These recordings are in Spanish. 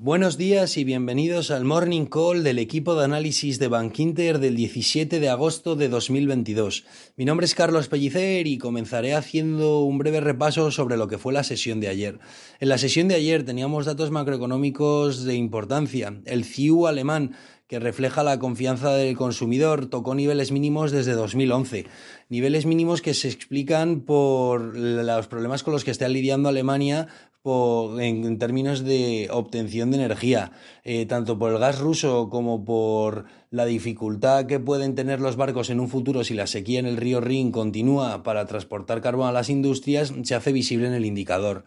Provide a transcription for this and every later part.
Buenos días y bienvenidos al Morning Call del equipo de análisis de Bankinter del 17 de agosto de 2022. Mi nombre es Carlos Pellicer y comenzaré haciendo un breve repaso sobre lo que fue la sesión de ayer. En la sesión de ayer teníamos datos macroeconómicos de importancia. El CIU alemán que refleja la confianza del consumidor, tocó niveles mínimos desde 2011. Niveles mínimos que se explican por los problemas con los que está lidiando Alemania en, términos de obtención de energía, eh, tanto por el gas ruso como por la dificultad que pueden tener los barcos en un futuro si la sequía en el río Rin continúa para transportar carbón a las industrias, se hace visible en el indicador.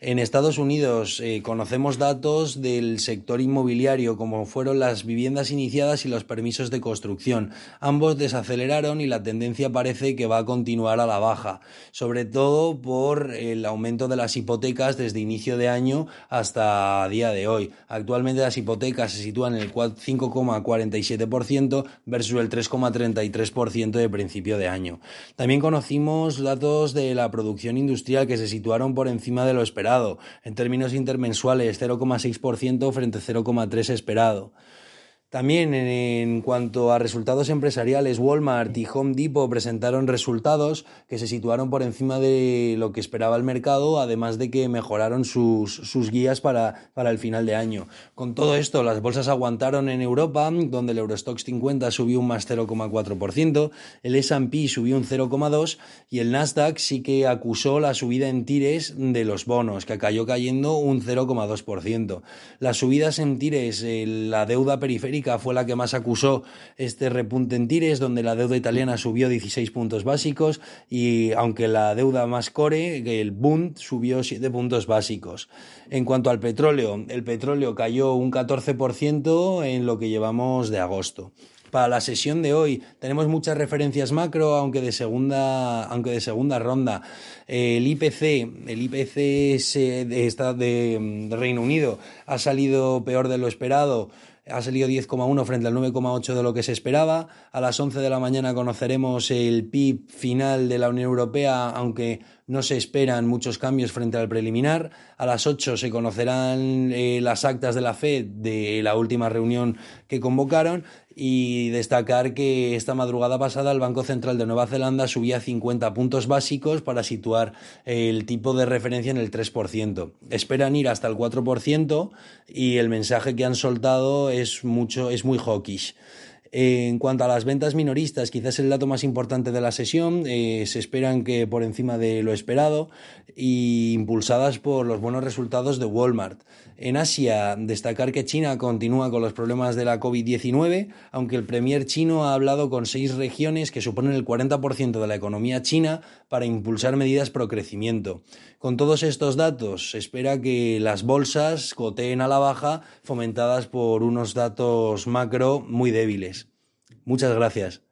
En Estados Unidos eh, conocemos datos del sector inmobiliario, como fueron las viviendas iniciadas y los permisos de construcción. Ambos desaceleraron y la tendencia parece que va a continuar a la baja, sobre todo por el aumento de las hipotecas desde inicio de año hasta día de hoy. Actualmente las hipotecas se sitúan en el 5,47% versus el 3,33% de principio de año. También conocimos datos de la producción industrial que se situaron por encima de lo esperado en términos intermensuales 0,6% frente a 0,3% esperado. También en, cuanto a resultados empresariales, Walmart y Home Depot presentaron resultados que se situaron por encima de lo que esperaba el mercado, además de que mejoraron sus, sus guías para, para, el final de año. Con todo esto, las bolsas aguantaron en Europa, donde el Eurostox 50 subió un más 0,4%, el S&P subió un 0,2% y el Nasdaq sí que acusó la subida en tires de los bonos, que cayó cayendo un 0,2%. Las subidas en tires, eh, la deuda periférica fue la que más acusó este repunte en tires, donde la deuda italiana subió 16 puntos básicos y aunque la deuda más core, el Bund, subió 7 puntos básicos. En cuanto al petróleo, el petróleo cayó un 14% en lo que llevamos de agosto para la sesión de hoy. Tenemos muchas referencias macro, aunque de segunda, aunque de segunda ronda. El IPC, el IPC de, de Reino Unido ha salido peor de lo esperado ha salido 10,1 frente al 9,8 de lo que se esperaba. A las 11 de la mañana conoceremos el PIB final de la Unión Europea, aunque no se esperan muchos cambios frente al preliminar. A las 8 se conocerán eh, las actas de la FED de la última reunión que convocaron y destacar que esta madrugada pasada el Banco Central de Nueva Zelanda subía 50 puntos básicos para situar el tipo de referencia en el 3%. Esperan ir hasta el 4% y el mensaje que han soltado es mucho es muy hawkish. En cuanto a las ventas minoristas, quizás el dato más importante de la sesión, eh, se esperan que por encima de lo esperado y impulsadas por los buenos resultados de Walmart. En Asia, destacar que China continúa con los problemas de la COVID-19, aunque el premier chino ha hablado con seis regiones que suponen el 40% de la economía china para impulsar medidas pro crecimiento. Con todos estos datos, se espera que las bolsas coteen a la baja, fomentadas por unos datos macro muy débiles. Muchas gracias.